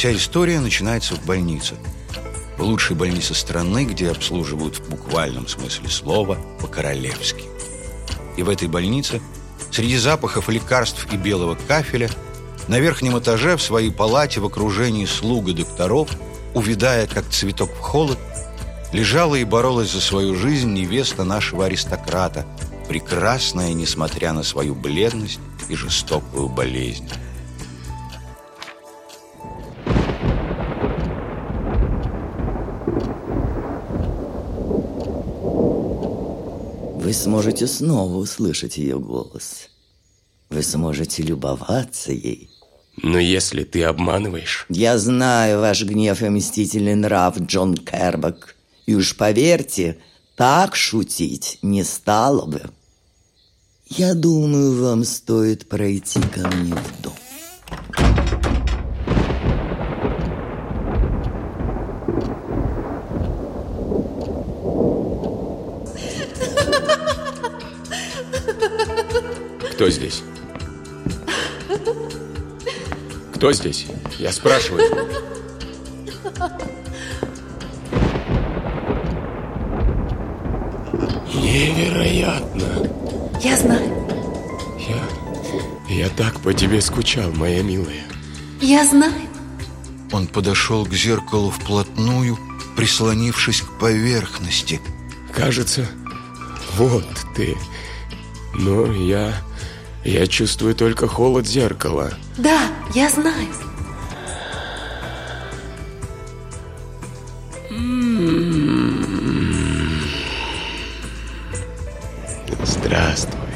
Вся история начинается в больнице. В лучшей больнице страны, где обслуживают в буквальном смысле слова по-королевски. И в этой больнице, среди запахов лекарств и белого кафеля, на верхнем этаже в своей палате в окружении слуг и докторов, увидая, как цветок в холод, лежала и боролась за свою жизнь невеста нашего аристократа, прекрасная, несмотря на свою бледность и жестокую болезнь. Вы сможете снова услышать ее голос. Вы сможете любоваться ей. Но если ты обманываешь... Я знаю ваш гнев и мстительный нрав, Джон Кербак. И уж поверьте, так шутить не стало бы. Я думаю, вам стоит пройти ко мне в Кто здесь? Кто здесь? Я спрашиваю. Невероятно. Я знаю. Я, я так по тебе скучал, моя милая. Я знаю. Он подошел к зеркалу вплотную, прислонившись к поверхности. Кажется, вот ты. Но я... Я чувствую только холод зеркала. Да, я знаю. Здравствуй.